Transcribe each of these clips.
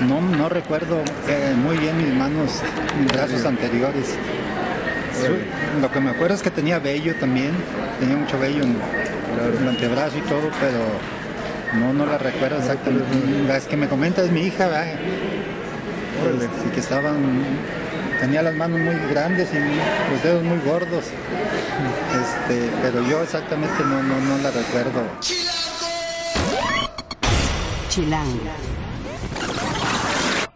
No, no recuerdo eh, muy bien mis manos, mis brazos anteriores. Lo que me acuerdo es que tenía vello también, tenía mucho vello en el antebrazo y todo, pero no, no la recuerdo exactamente. La que me comenta es mi hija, ¿verdad? Este, que estaban, tenía las manos muy grandes y los dedos muy gordos. Este, pero yo exactamente no, no, no la recuerdo. Chilango.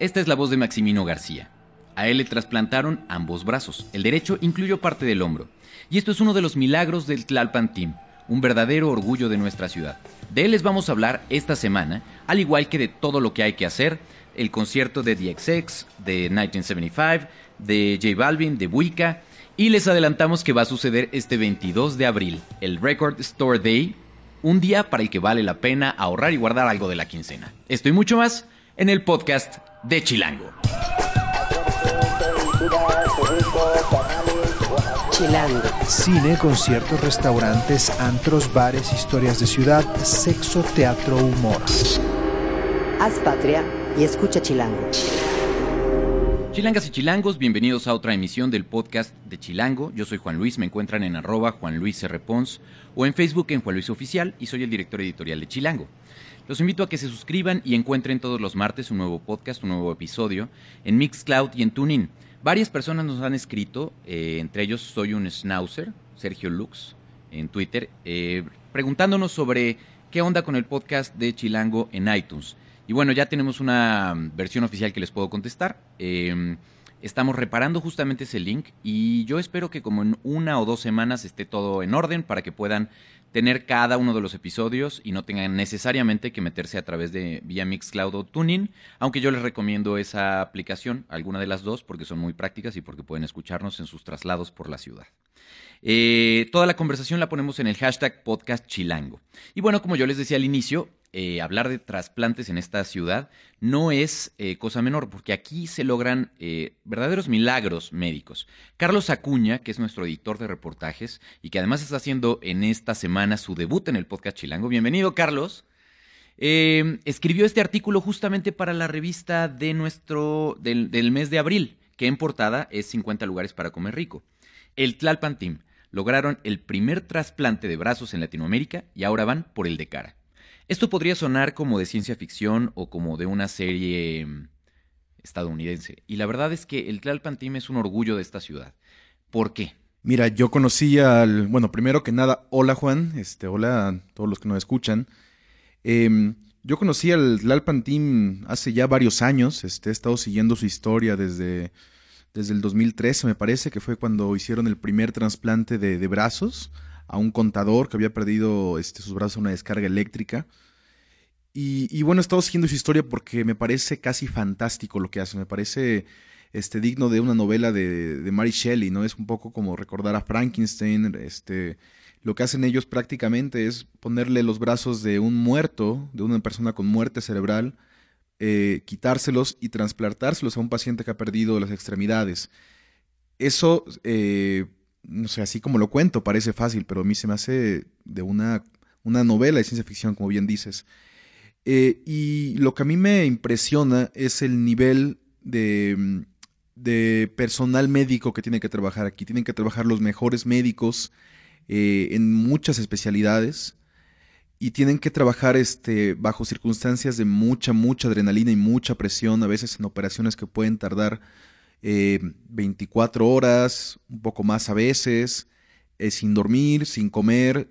Esta es la voz de Maximino García. A él le trasplantaron ambos brazos. El derecho incluyó parte del hombro. Y esto es uno de los milagros del Tlalpan Team, un verdadero orgullo de nuestra ciudad. De él les vamos a hablar esta semana, al igual que de todo lo que hay que hacer, el concierto de DXX, de 1975, de J Balvin, de Wicca, y les adelantamos que va a suceder este 22 de abril, el Record Store Day, un día para el que vale la pena ahorrar y guardar algo de la quincena. Esto y mucho más en el podcast de Chilango. Chilango. Cine, conciertos, restaurantes, antros, bares, historias de ciudad, sexo, teatro, humor. Haz patria y escucha Chilango. Chilangas y chilangos, bienvenidos a otra emisión del podcast de Chilango. Yo soy Juan Luis, me encuentran en arroba Juan Luis R. Pons, o en Facebook en Juan Luis Oficial y soy el director editorial de Chilango. Los invito a que se suscriban y encuentren todos los martes un nuevo podcast, un nuevo episodio en Mixcloud y en TuneIn. Varias personas nos han escrito, eh, entre ellos soy un schnauzer, Sergio Lux, en Twitter, eh, preguntándonos sobre qué onda con el podcast de Chilango en iTunes. Y bueno, ya tenemos una versión oficial que les puedo contestar. Em, estamos reparando justamente ese link y yo espero que como en una o dos semanas esté todo en orden para que puedan tener cada uno de los episodios y no tengan necesariamente que meterse a través de vía Mixcloud o Tuning, aunque yo les recomiendo esa aplicación, alguna de las dos, porque son muy prácticas y porque pueden escucharnos en sus traslados por la ciudad. Eh, toda la conversación la ponemos en el hashtag podcast chilango. Y bueno, como yo les decía al inicio, eh, hablar de trasplantes en esta ciudad no es eh, cosa menor, porque aquí se logran eh, verdaderos milagros médicos. Carlos Acuña, que es nuestro editor de reportajes y que además está haciendo en esta semana su debut en el podcast Chilango. Bienvenido, Carlos. escribió este artículo justamente para la revista de nuestro del, del mes de abril, que en portada es 50 lugares para comer rico. El Tlalpan Team lograron el primer trasplante de brazos en Latinoamérica y ahora van por el de cara. Esto podría sonar como de ciencia ficción o como de una serie mm, estadounidense. Y la verdad es que el Tlalpan Team es un orgullo de esta ciudad. ¿Por qué? Mira, yo conocí al. Bueno, primero que nada, hola Juan, este, hola a todos los que nos escuchan. Em, yo conocí al Tlalpan Team hace ya varios años. Este, he estado siguiendo su historia desde, desde el 2013, me parece, que fue cuando hicieron el primer trasplante de, de brazos a un contador que había perdido este, sus brazos a una descarga eléctrica. Y, bueno, he estado siguiendo su historia porque me parece casi fantástico lo que hace. Me parece este, digno de una novela de, Mary Shelley, ¿no? Es un poco como recordar a Frankenstein. Este, lo que hacen ellos prácticamente es ponerle los brazos de un muerto, de una persona con muerte cerebral, eh, quitárselos y trasplantárselos a un paciente que ha perdido las extremidades. Eso eh, no sé, así como lo cuento, parece fácil, pero a mí se me hace de una, una novela de ciencia ficción, como bien dices. Eh, y lo que a mí me impresiona es el nivel de, de, personal médico que tiene que trabajar aquí. Tienen que trabajar los mejores médicos eh, en muchas especialidades y tienen que trabajar este, bajo circunstancias de mucha, mucha adrenalina y mucha presión, a veces en operaciones que pueden tardar 24 eh, horas, un poco más a veces, eh, sin dormir, sin comer,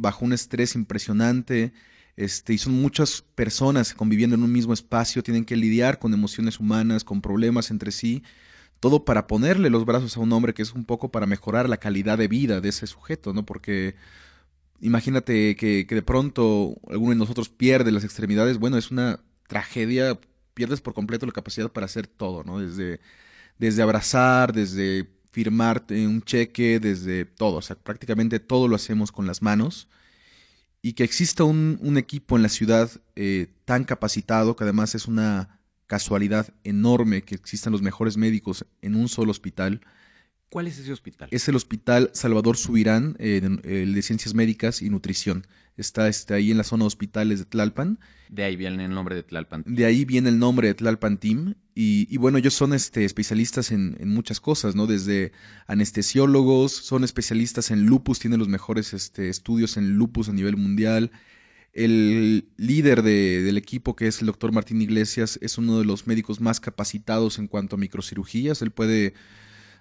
bajo un estrés impresionante. Este, y son muchas personas conviviendo en un mismo espacio, tienen que lidiar con emociones humanas, con problemas entre sí, todo para ponerle los brazos a un hombre que es un poco para mejorar la calidad de vida de ese sujeto, ¿no? Porque imagínate que, que de pronto alguno de nosotros pierde las extremidades, bueno, es una tragedia, pierdes por completo la capacidad para hacer todo, ¿no? Desde desde abrazar, desde firmar un cheque, desde todo. O sea, prácticamente todo lo hacemos con las manos. Y que exista un, equipo en la ciudad eh, tan capacitado, que además es una casualidad enorme que existan los mejores médicos en un solo hospital, ¿Cuál es ese hospital? Es el Hospital Salvador Subirán, eh, el de Ciencias Médicas y Nutrición. Está, está, ahí en la zona de hospitales de Tlalpan. De ahí viene el nombre de Tlalpan. De ahí viene el nombre de Tlalpan Team. Y, bueno, ellos son este, especialistas en, muchas cosas, ¿no? Desde anestesiólogos, son especialistas en lupus, tienen los mejores este, estudios en lupus a nivel mundial. El líder del equipo, que es el doctor Martín Iglesias, es uno de los médicos más capacitados en cuanto a microcirugías. Él puede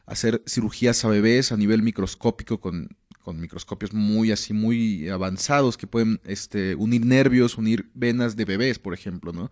hacer cirugías a bebés a nivel microscópico con, con microscopios muy así, muy avanzados que pueden este, unir nervios, unir venas de bebés, por ejemplo, ¿no?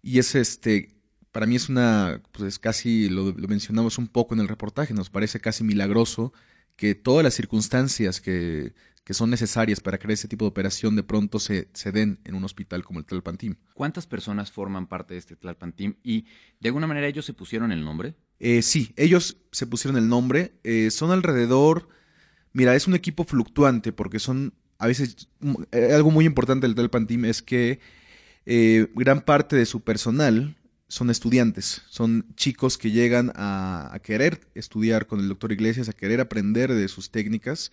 Y es este, para mí es una, pues casi, lo, mencionamos un poco en el reportaje, nos parece casi milagroso que todas las circunstancias que, que son necesarias para crear ese tipo de operación de pronto se, se den en un hospital como el Tlalpan Team. ¿Cuántas personas forman parte de este Tlalpan Team? ¿Y de alguna manera ellos se pusieron el nombre? Eh, sí, ellos se pusieron el nombre. Eh, son alrededor, mira, es un equipo fluctuante porque son, a veces, eh, algo muy importante del Tlalpan Team es que gran parte de su personal son estudiantes, son chicos que llegan a, a, querer estudiar con el doctor Iglesias, a querer aprender de sus técnicas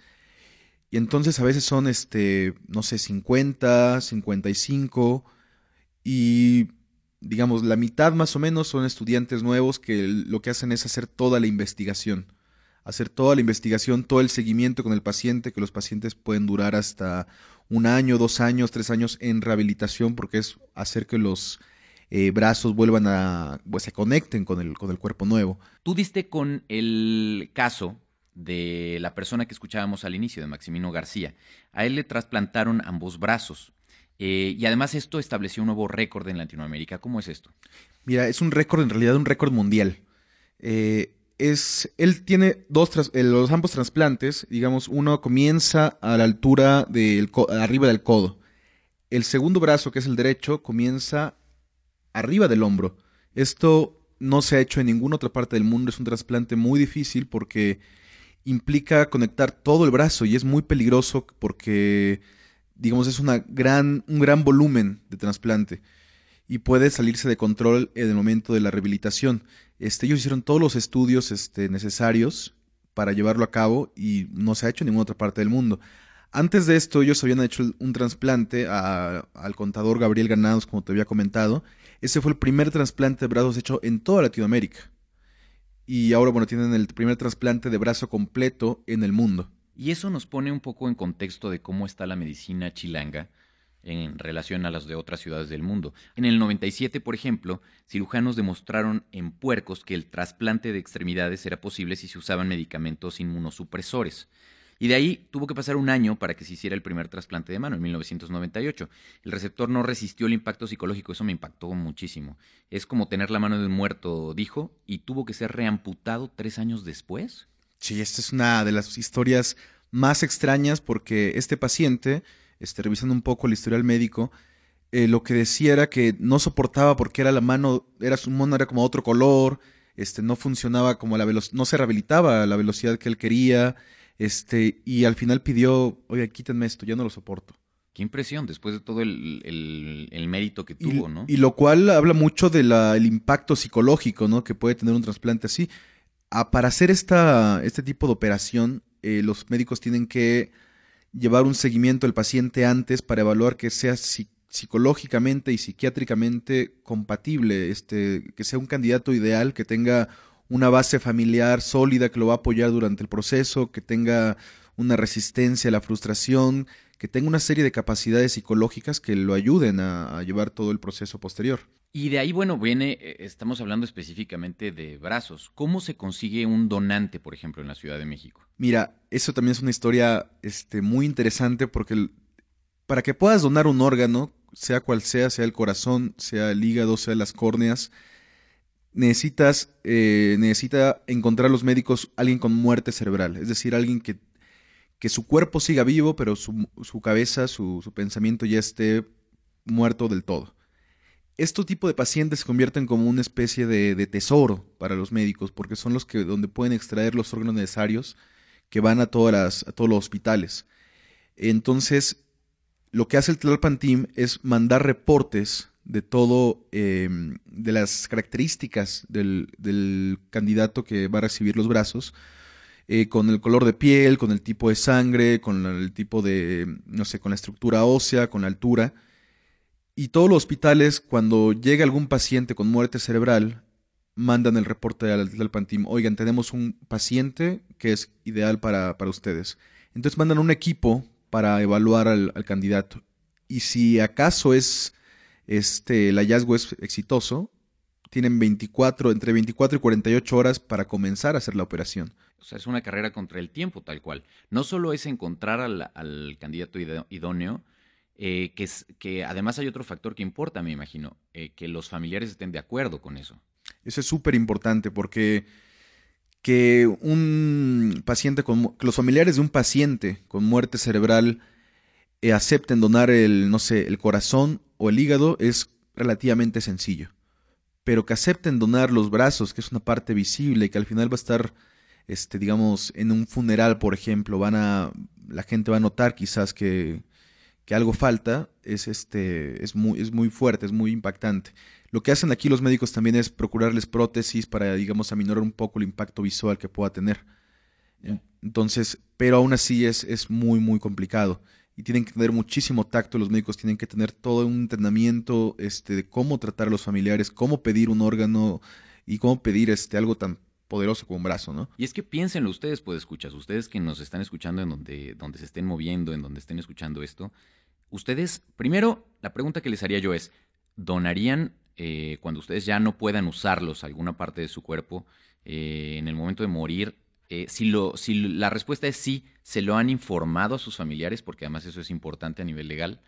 y entonces a veces son, este, no sé, 50, 55 y digamos, la mitad más o menos son estudiantes nuevos que lo que hacen es hacer toda la investigación. Hacer toda la investigación, todo el seguimiento con el paciente, que los pacientes pueden durar hasta un año, dos años, tres años en rehabilitación, porque es hacer que los eh, brazos vuelvan a, pues se conecten con el, con el cuerpo nuevo. Tú diste con el caso de la persona que escuchábamos al inicio, de Maximino García. A él le trasplantaron ambos brazos. Eh, y además esto estableció un nuevo récord en Latinoamérica. ¿Cómo es esto? Mira, es un récord, en realidad un récord mundial. Eh, es, él tiene dos, eh, los ambos trasplantes, digamos, uno comienza a la altura del, arriba del codo. El segundo brazo, que es el derecho, comienza arriba del hombro. Esto no se ha hecho en ninguna otra parte del mundo, es un trasplante muy difícil porque implica conectar todo el brazo y es muy peligroso porque, digamos, es una gran, un gran volumen de trasplante y puede salirse de control en el momento de la rehabilitación. Este, ellos hicieron todos los estudios este, necesarios para llevarlo a cabo y no se ha hecho en ninguna otra parte del mundo. Antes de esto, ellos habían hecho un trasplante al contador Gabriel Ganados, como te había comentado. Ese fue el primer trasplante de brazos hecho en toda Latinoamérica y ahora, bueno, tienen el primer trasplante de brazo completo en el mundo. Y eso nos pone un poco en contexto de cómo está la medicina chilanga en relación a las de otras ciudades del mundo. En el 97, por ejemplo, cirujanos demostraron en puercos que el trasplante de extremidades era posible si se usaban medicamentos inmunosupresores. Y de ahí tuvo que pasar un año para que se hiciera el primer trasplante de mano, en 1998. El receptor no resistió el impacto psicológico, eso me impactó muchísimo. Es como tener la mano de un muerto, dijo, y tuvo que ser reamputado tres años después. Sí, esta es una de las historias más extrañas porque este paciente, este, revisando un poco el historial médico, eh, lo que decía era que no soportaba porque era la mano, era su mano era como otro color, este, no funcionaba como la velocidad, no se rehabilitaba a la velocidad que él quería, este, y al final pidió, oye, quítenme esto, ya no lo soporto. Qué impresión, después de todo el, el, mérito que tuvo, y, ¿no? Y lo cual habla mucho del impacto psicológico, ¿no? Que puede tener un trasplante así. Ah, para hacer esta, este tipo de operación, eh, los médicos tienen que llevar un seguimiento al paciente antes para evaluar que sea psicológicamente y psiquiátricamente compatible, este, que sea un candidato ideal, que tenga una base familiar sólida que lo va a apoyar durante el proceso, que tenga una resistencia a la frustración, que tenga una serie de capacidades psicológicas que lo ayuden a, llevar todo el proceso posterior. Y de ahí, bueno, viene, eh, estamos hablando específicamente de brazos. ¿Cómo se consigue un donante, por ejemplo, en la Ciudad de México? Mira, eso también es una historia este, muy interesante porque para que puedas donar un órgano, sea cual sea, sea el corazón, sea el hígado, sea las córneas, necesitas, eh, necesita encontrar los médicos alguien con muerte cerebral, es decir, alguien que, que su cuerpo siga vivo, pero su, su cabeza, su, su, pensamiento ya esté muerto del todo. Este tipo de pacientes se convierten como una especie de, de, tesoro para los médicos, porque son los que donde pueden extraer los órganos necesarios que van a, todas las, a todos los hospitales. Entonces, lo que hace el Tlalpan Team es mandar reportes de todo, em, de las características del, candidato que va a recibir los brazos, eh, con el color de piel, con el tipo de sangre, con el tipo de, no sé, con la estructura ósea, con la altura. Y todos los hospitales, cuando llega algún paciente con muerte cerebral, mandan el reporte al, al Pantim. Oigan, tenemos un paciente que es ideal para, para ustedes. Entonces mandan un equipo para evaluar al, al candidato. Y si acaso es este el hallazgo es exitoso, tienen 24, entre 24 y 48 horas para comenzar a hacer la operación. O sea, es una carrera contra el tiempo, tal cual. No solo es encontrar al, al candidato idóneo, eh, que, que además hay otro factor que importa, me imagino, eh, que los familiares estén de acuerdo con eso. Eso es súper importante porque que un paciente con que los familiares de un paciente con muerte cerebral eh, acepten donar el, no sé, el corazón o el hígado es relativamente sencillo. Pero que acepten donar los brazos, que es una parte visible que al final va a estar este, digamos, en un funeral, por ejemplo, van a, la gente va a notar quizás que, que algo falta, es, este, es, muy, es muy fuerte, es muy impactante. Lo que hacen aquí los médicos también es procurarles prótesis para, digamos, aminorar un poco el impacto visual que pueda tener. Entonces, pero aún así es, es muy, muy complicado. Y tienen que tener muchísimo tacto, los médicos tienen que tener todo un entrenamiento este, de cómo tratar a los familiares, cómo pedir un órgano y cómo pedir este, algo tan poderoso como un brazo, ¿no? Y es que piénsenlo ustedes, pues escuchas, ustedes que nos están escuchando en donde, donde se estén moviendo, en donde estén escuchando esto, ustedes, primero, la pregunta que les haría yo es, ¿donarían eh, cuando ustedes ya no puedan usarlos, alguna parte de su cuerpo, eh, en el momento de morir? Eh, si, lo, si la respuesta es sí, ¿se lo han informado a sus familiares? Porque además eso es importante a nivel legal.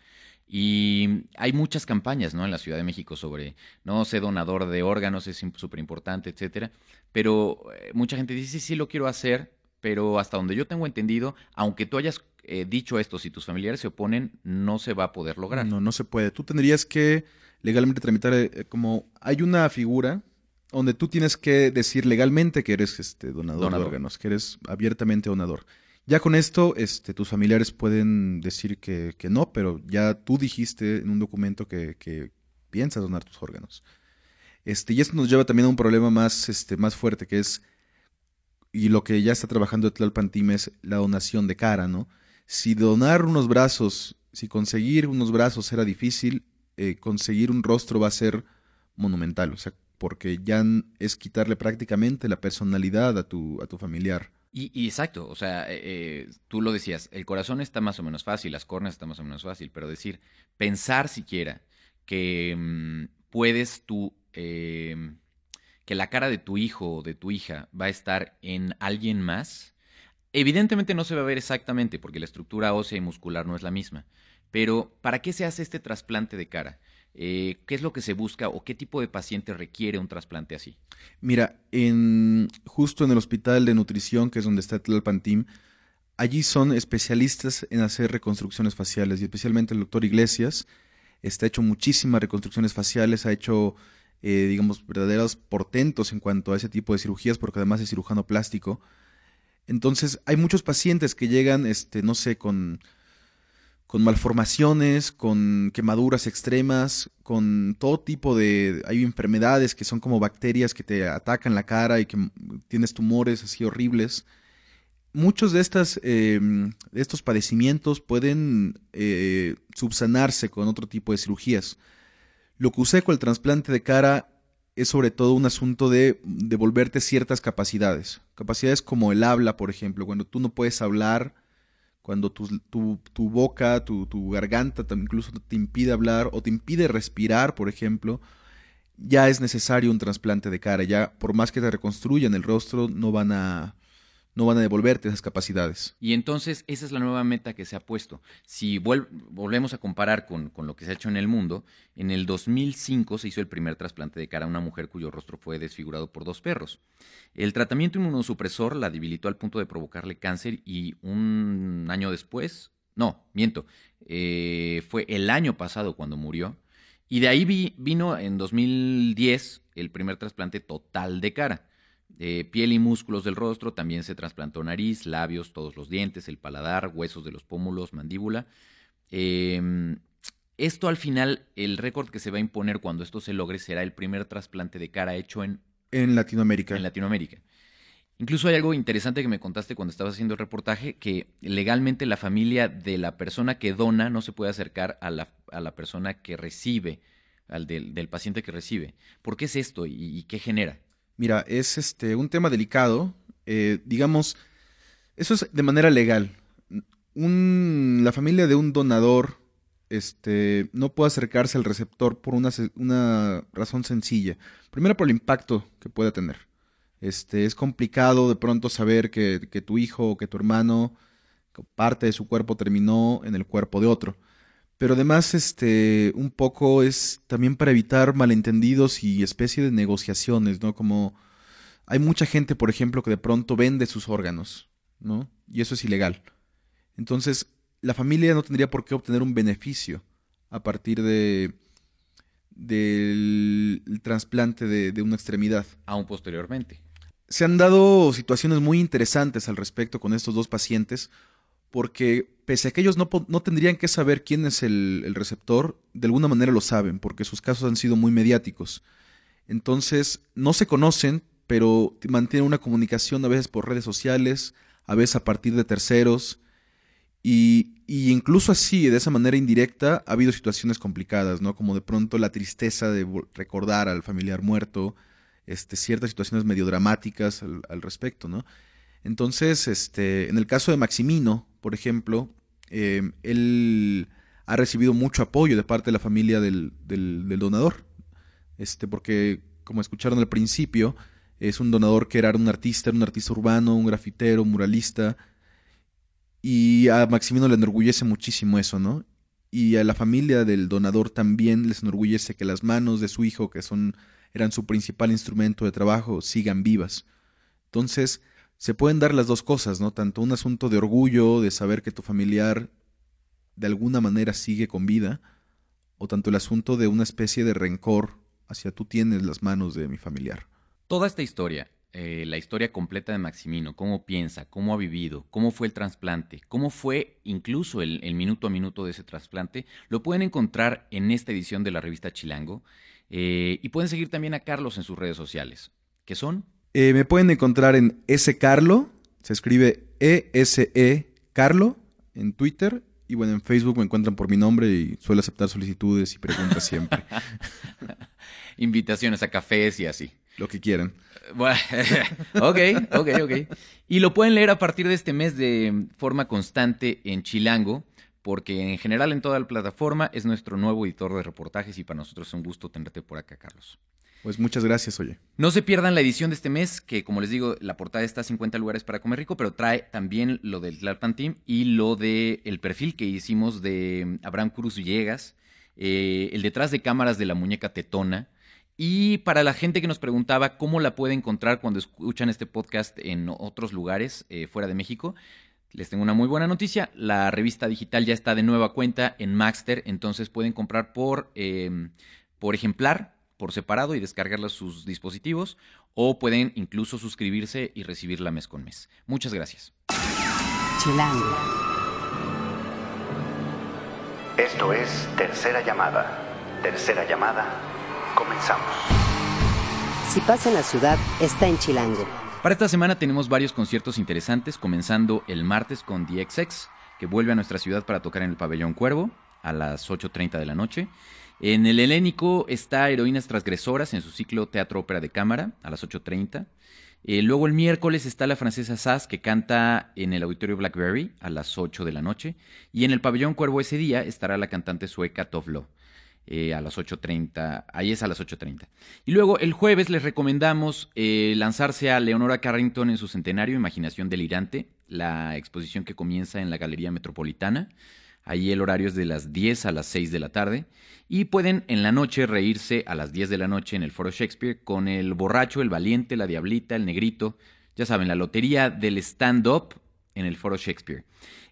Y hay muchas campañas ¿no? en la Ciudad de México sobre no sé donador de órganos, es súper importante, etcétera. Pero eh, mucha gente dice, sí, sí lo quiero hacer, pero hasta donde yo tengo entendido, aunque tú hayas eh, dicho esto, si tus familiares se oponen, no se va a poder lograr. No, no se puede. Tú tendrías que legalmente tramitar eh, como hay una figura donde tú tienes que decir legalmente que eres este donador, Donador. de órganos, que eres abiertamente donador. Ya con esto, este, tus familiares pueden decir que, no, pero ya tú dijiste en un documento que, piensas donar tus órganos. Este, y esto nos lleva también a un problema más, este, más fuerte, que es, y lo que ya está trabajando Tlalpan es la donación de cara, ¿no? Si donar unos brazos, si conseguir unos brazos era difícil, eh, conseguir un rostro va a ser monumental, o sea, porque ya es quitarle prácticamente la personalidad a tu, a tu familiar. Y, y exacto, o sea, eh, eh, tú lo decías, el corazón está más o menos fácil, las córneas está más o menos fácil, pero decir, pensar siquiera que mm, puedes tú, eh, que la cara de tu hijo o de tu hija va a estar en alguien más, evidentemente no se va a ver exactamente porque la estructura ósea y muscular no es la misma, pero ¿para qué se hace este trasplante de cara? Eh, ¿Qué es lo que se busca o qué tipo de paciente requiere un trasplante así? Mira, en, justo en el hospital de nutrición, que es donde está Tlalpan Team, allí son especialistas en hacer reconstrucciones faciales y especialmente el doctor Iglesias está hecho muchísimas reconstrucciones faciales, ha hecho, eh, digamos, verdaderos portentos en cuanto a ese tipo de cirugías, porque además es cirujano plástico. Entonces, hay muchos pacientes que llegan, este, no sé, con, con malformaciones, con quemaduras extremas, con todo tipo de... Hay enfermedades que son como bacterias que te atacan la cara y que tienes tumores así horribles. Muchos de, estas, eh, de estos padecimientos pueden eh, subsanarse con otro tipo de cirugías. Lo que usé con el trasplante de cara es sobre todo un asunto de devolverte ciertas capacidades. Capacidades como el habla, por ejemplo, cuando tú no puedes hablar, cuando tu, tu, tu boca, tu, tu garganta incluso te impide hablar o te impide respirar, por ejemplo, ya es necesario un trasplante de cara. Ya, por más que te reconstruyan el rostro, no van a, no van a devolverte esas capacidades. Y entonces esa es la nueva meta que se ha puesto. Si volvemos a comparar con, con lo que se ha hecho en el mundo, en el 2005 se hizo el primer trasplante de cara a una mujer cuyo rostro fue desfigurado por dos perros. El tratamiento inmunosupresor la debilitó al punto de provocarle cáncer y un año después, no, miento, eh, fue el año pasado cuando murió. Y de ahí vi- vino en 2010 el primer trasplante total de cara. Eh, piel y músculos del rostro, también se trasplantó nariz, labios, todos los dientes, el paladar, huesos de los pómulos, mandíbula. Eh, esto al final, el récord que se va a imponer cuando esto se logre será el primer trasplante de cara hecho en, En Latinoamérica. en Latinoamérica. Incluso hay algo interesante que me contaste cuando estabas haciendo el reportaje, que legalmente la familia de la persona que dona no se puede acercar a la, a la persona que recibe, al del, del, paciente que recibe. ¿Por qué es esto y, y qué genera? Mira, es este un tema delicado. Eh, digamos, eso es de manera legal. Un, la familia de un donador este, no puede acercarse al receptor por una, una razón sencilla. Primero por el impacto que pueda tener. Este, es complicado de pronto saber que, que tu hijo o que tu hermano, parte de su cuerpo terminó en el cuerpo de otro. Pero además, este, un poco es también para evitar malentendidos y especie de negociaciones, ¿no? Como hay mucha gente, por ejemplo, que de pronto vende sus órganos, ¿no? Y eso es ilegal. Entonces, la familia no tendría por qué obtener un beneficio a partir de del trasplante de, de una extremidad. Aún posteriormente. Se han dado situaciones muy interesantes al respecto con estos dos pacientes, porque pese a que ellos no, no tendrían que saber quién es el, el, receptor, de alguna manera lo saben, porque sus casos han sido muy mediáticos. Entonces, no se conocen, pero mantienen una comunicación a veces por redes sociales, a veces a partir de terceros, y, y, incluso así, de esa manera indirecta, ha habido situaciones complicadas, ¿no? Como de pronto la tristeza de recordar al familiar muerto, este, ciertas situaciones medio dramáticas al, al respecto, ¿no? Entonces, este, en el caso de Maximino, por ejemplo, eh, él ha recibido mucho apoyo de parte de la familia del, del, del, donador. Este, porque, como escucharon al principio, es un donador que era un artista, era un artista urbano, un grafitero, un muralista. Y a Maximino le enorgullece muchísimo eso, ¿no? Y a la familia del donador también les enorgullece que las manos de su hijo, que son, eran su principal instrumento de trabajo, sigan vivas. Entonces, se pueden dar las dos cosas, ¿no? Tanto un asunto de orgullo, de saber que tu familiar de alguna manera sigue con vida, o tanto el asunto de una especie de rencor hacia tú tienes las manos de mi familiar. Toda esta historia, eh, la historia completa de Maximino, cómo piensa, cómo ha vivido, cómo fue el trasplante, cómo fue incluso el, minuto a minuto de ese trasplante, lo pueden encontrar en esta edición de la revista Chilango. Eh, y pueden seguir también a Carlos en sus redes sociales, que son... Eh, me pueden encontrar en S. Carlo, se escribe E-S-E Carlo en Twitter. Y bueno, en Facebook me encuentran por mi nombre y suelo aceptar solicitudes y preguntas siempre. Invitaciones a cafés y así. Lo que quieran. Bueno, ok, ok, ok. Y lo pueden leer a partir de este mes de forma constante en Chilango, porque en general en toda la plataforma es nuestro nuevo editor de reportajes y para nosotros es un gusto tenerte por acá, Carlos. Pues muchas gracias, oye. No se pierdan la edición de este mes, que como les digo, la portada está a 50 lugares para comer rico, pero trae también lo del Tlalpan Team y lo del el perfil que hicimos de Abraham Cruz Villegas, eh, el detrás de cámaras de la muñeca tetona. Y para la gente que nos preguntaba cómo la puede encontrar cuando escuchan este podcast en otros lugares eh, fuera de México, les tengo una muy buena noticia. La revista digital ya está de nueva cuenta en Maxter, entonces pueden comprar por, eh, por ejemplar, por separado y descargarla a sus dispositivos, o pueden incluso suscribirse y recibirla mes con mes. Muchas gracias. Chilango. Esto es Tercera Llamada. Tercera Llamada. Comenzamos. Si pasa en la ciudad, está en Chilango. Para esta semana tenemos varios conciertos interesantes, comenzando el martes con The XX, que vuelve a nuestra ciudad para tocar en el Pabellón Cuervo a las 8.30 de la noche. En el Helénico está Heroínas Transgresoras en su ciclo Teatro Ópera de Cámara a las 8.30. Eh, luego el miércoles está la francesa Sass que canta en el Auditorio Blackberry a las 8 de la noche. Y en el Pabellón Cuervo ese día estará la cantante sueca Tovlo. Eh, a las 8.30, ahí es a las 8.30. Y luego el jueves les recomendamos eh, lanzarse a Leonora Carrington en su centenario, Imaginación Delirante, la exposición que comienza en la Galería Metropolitana. Ahí el horario es de las 10 a las 6 de la tarde. Y pueden en la noche reírse a las 10 de la noche en el Foro Shakespeare con el borracho, el valiente, la diablita, el negrito. Ya saben, la lotería del stand-up en el Foro Shakespeare.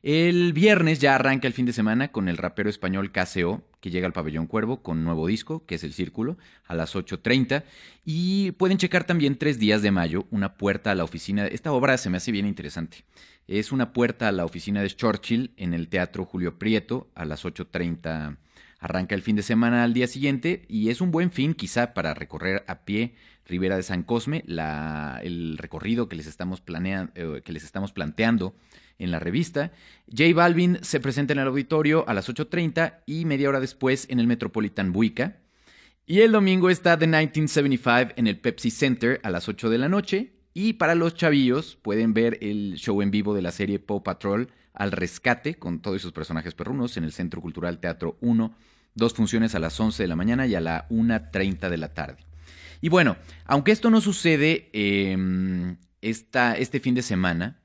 El viernes ya arranca el fin de semana con el rapero español KCO, que llega al Pabellón Cuervo con nuevo disco, que es El Círculo, a las 8.30. Y pueden checar también Tres Días de Mayo, una puerta a la oficina. Esta obra se me hace bien interesante. Es una puerta a la oficina de Churchill en el Teatro Julio Prieto a las 8.30 Arranca el fin de semana al día siguiente y es un buen fin quizá para recorrer a pie Ribera de San Cosme, el recorrido que les, estamos eh, que les estamos planteando en la revista. J Balvin se presenta en el auditorio a las 8.30 y media hora después en el Metropolitan Buica. Y el domingo está The 1975 en el Pepsi Center a las 8 de la noche. Y para los chavillos pueden ver el show en vivo de la serie Paw Patrol al rescate con todos sus personajes perrunos en el Centro Cultural Teatro 1. Dos funciones a las 11 de la mañana y a la 1.30 de la tarde. Y bueno, aunque esto no sucede em, este fin de semana,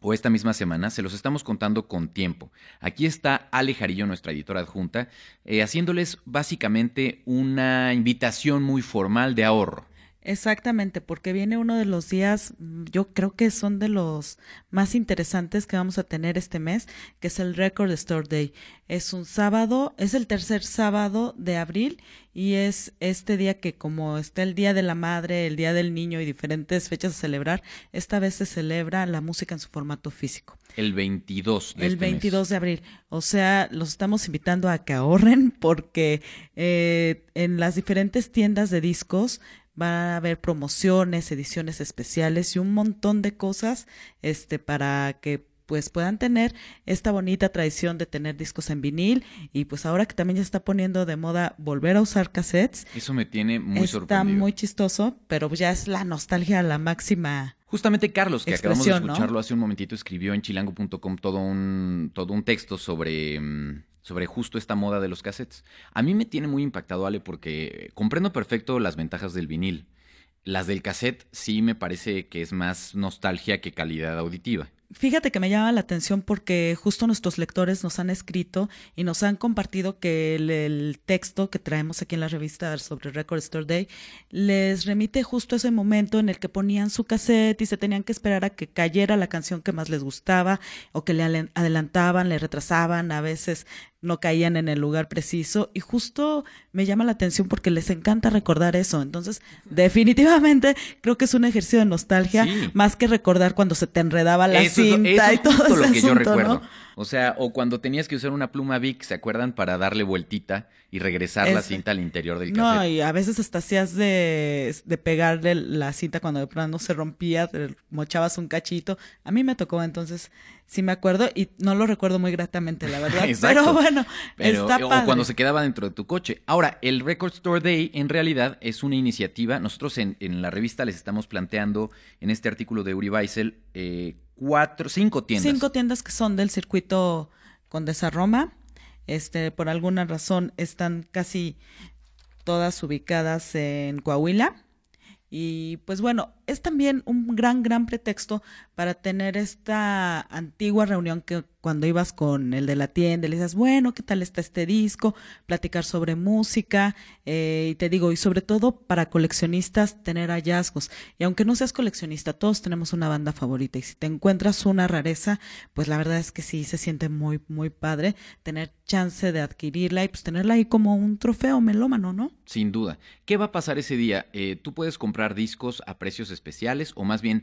o esta misma semana, se los estamos contando con tiempo. Aquí está Ale Jarillo, nuestra editora adjunta, eh, haciéndoles básicamente una invitación muy formal de ahorro. Exactamente, porque viene uno de los días, yo creo que son de los más interesantes que vamos a tener este mes, que es el Record Store Day. Es un sábado, es el tercer sábado de abril y es este día que como está el Día de la Madre, el Día del Niño y diferentes fechas a celebrar, esta vez se celebra la música en su formato físico. El 22 de El 22 este de abril. O sea, los estamos invitando a que ahorren porque eh, en las diferentes tiendas de discos va a haber promociones, ediciones especiales y un montón de cosas este para que pues puedan tener esta bonita tradición de tener discos en vinil y pues ahora que también ya está poniendo de moda volver a usar cassettes. Eso me tiene muy está muy chistoso, pero ya es la nostalgia la máxima. Justamente Carlos, que acabamos de escucharlo hace un momentito, escribió en chilango.com todo un todo un texto sobre mm, sobre justo esta moda de los cassettes. A mí me tiene muy impactado, Ale, porque comprendo perfecto las ventajas del vinil. Las del cassette sí me parece que es más nostalgia que calidad auditiva. Fíjate que me llama la atención porque justo nuestros lectores nos han escrito y nos han compartido que el, texto que traemos aquí en la revista sobre Record Store Day les remite justo ese momento en el que ponían su cassette y se tenían que esperar a que cayera la canción que más les gustaba o que le adelantaban, le retrasaban, a veces no caían en el lugar preciso y justo me llama la atención porque les encanta recordar eso. Entonces, definitivamente creo que es un ejercicio de nostalgia más que recordar cuando se te enredaba la cinta y todo lo que yo recuerdo. O sea, o cuando tenías que usar una pluma Vic, ¿se acuerdan? Para darle vueltita y regresar la cinta al interior del cassette. No, y a veces hasta hacías de, de pegarle la cinta cuando de pronto se rompía, te mochabas un cachito. A mí me tocó, entonces sí me acuerdo y no lo recuerdo muy gratamente, la verdad. Pero bueno, está O cuando se quedaba dentro de tu coche. Ahora, el Record Store Day en realidad es una iniciativa. Nosotros en, en la revista les estamos planteando en este artículo de Uri Weissel eh, cuatro, cinco tiendas. Cinco tiendas que son del circuito Condesa Roma. Este, por alguna razón están casi todas ubicadas en Coahuila. Y pues bueno, es también un gran, gran pretexto para tener esta antigua reunión que cuando ibas con el de la tienda, le dices, bueno, ¿qué tal está este disco? Platicar sobre música, eh, y te digo, y sobre todo para coleccionistas, tener hallazgos. Y aunque no seas coleccionista, todos tenemos una banda favorita, y si te encuentras una rareza, pues la verdad es que sí, se siente muy, muy padre tener chance de adquirirla y pues tenerla ahí como un trofeo melómano, ¿no? Sin duda. ¿Qué va a pasar ese día? Eh, tú puedes comprar discos a precios especiales o más bien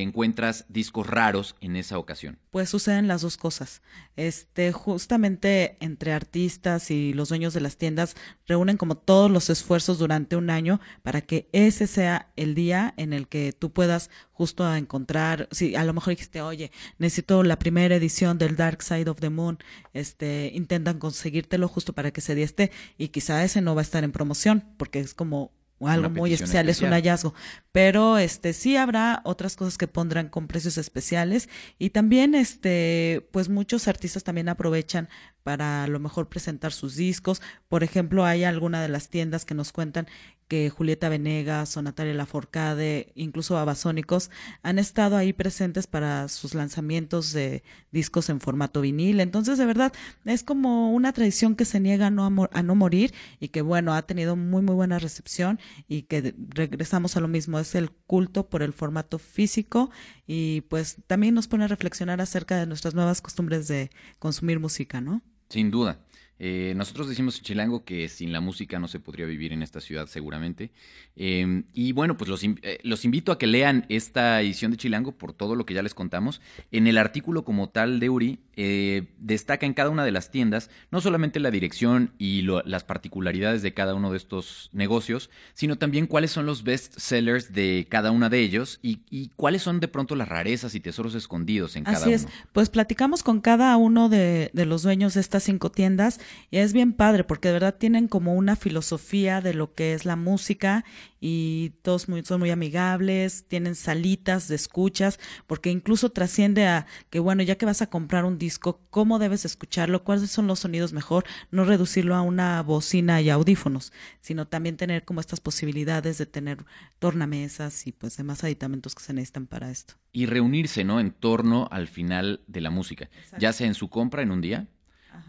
encuentras discos raros en esa ocasión? Pues suceden las dos cosas. Este, justamente entre artistas y los dueños de las tiendas reúnen como todos los esfuerzos durante un año para que ese sea el día en el que tú puedas justo encontrar, si a lo mejor dijiste, oye, necesito la primera edición del Dark Side of the Moon, este, intentan conseguírtelo justo para que se dé este y quizá ese no va a estar en promoción porque es como algo muy especial, es un hallazgo. Pero este sí habrá otras cosas que pondrán con precios especiales y también este pues muchos artistas también aprovechan para a lo mejor presentar sus discos. Por ejemplo, hay alguna de las tiendas que nos cuentan que Julieta Venegas o Natalia Laforcade, incluso Abasónicos, han estado ahí presentes para sus lanzamientos de discos en formato vinil. Entonces, de verdad, es como una tradición que se niega a no, a no morir y que, bueno, ha tenido muy, muy buena recepción y que regresamos a lo mismo, es el culto por el formato físico y pues también nos pone a reflexionar acerca de nuestras nuevas costumbres de consumir música, ¿no? Sin duda. Eh, nosotros decimos en Chilango que sin la música no se podría vivir en esta ciudad seguramente. Eh, y bueno, pues los, eh, los invito a que lean esta edición de Chilango por todo lo que ya les contamos. En el artículo como tal de Uri eh, destaca en cada una de las tiendas no solamente la dirección y lo- las particularidades de cada uno de estos negocios, sino también cuáles son los best sellers de cada una de ellos y, y cuáles son de pronto las rarezas y tesoros escondidos en cada Así es. uno. Pues platicamos con cada uno de, de los dueños de estas cinco tiendas y es bien padre porque de verdad tienen como una filosofía de lo que es la música y todos muy, son muy amigables, tienen salitas de escuchas, porque incluso trasciende a que, bueno, ya que vas a comprar un disco, ¿cómo debes escucharlo? ¿Cuáles son los sonidos mejor? No reducirlo a una bocina y audífonos, sino también tener como estas posibilidades de tener tornamesas y pues demás aditamentos que se necesitan para esto. y reunirse, ¿no? En torno al final de la música, ya sea en su compra en un día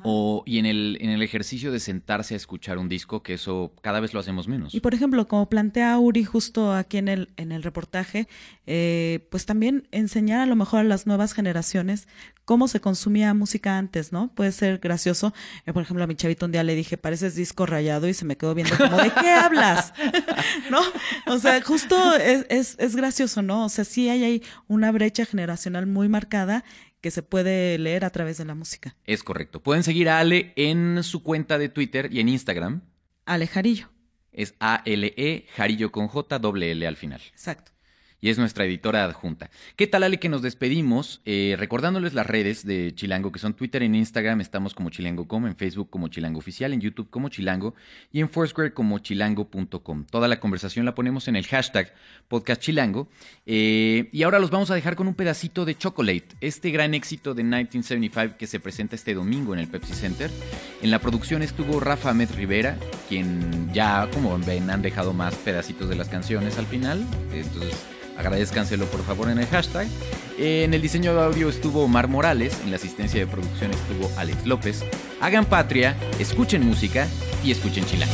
o y en el en el ejercicio de sentarse a escuchar un disco, que eso cada vez lo hacemos menos. Y por ejemplo, como plantea Uri justo aquí en el, en el reportaje, eh, pues también enseñar a lo mejor a las nuevas generaciones cómo se consumía música antes, ¿no? Puede ser gracioso. Eh, por ejemplo, a mi chavito un día le dije, pareces disco rayado y se me quedó viendo como, ¿de qué hablas? ¿No? O sea, justo es, es, es gracioso, ¿no? O sea, sí hay ahí una brecha generacional muy marcada que se puede leer a través de la música. Es correcto. Pueden seguir a Ale en su cuenta de Twitter y en Instagram. Alejarillo. Es A-L-E, Jarillo con J, doble L al final. Exacto. Y es nuestra editora adjunta. ¿Qué tal, Ale, que nos despedimos? Eh, recordándoles las redes de Chilango, que son Twitter en Instagram, estamos como chilango.com, en Facebook como Chilango Oficial, en YouTube como Chilango y en Foursquare como chilango.com. Toda la conversación la ponemos en el hashtag podcast chilango. Eh, y ahora los vamos a dejar con un pedacito de Chocolate, este gran éxito de 1975 que se presenta este domingo en el Pepsi Center. En la producción estuvo Rafa Ahmed Rivera, quien ya, como ven, han dejado más pedacitos de las canciones al final. Entonces, agradezcanselo por favor en el hashtag. En el diseño de audio estuvo Omar Morales, en la asistencia de producción estuvo Alex López. Hagan patria, escuchen música y escuchen Chilango.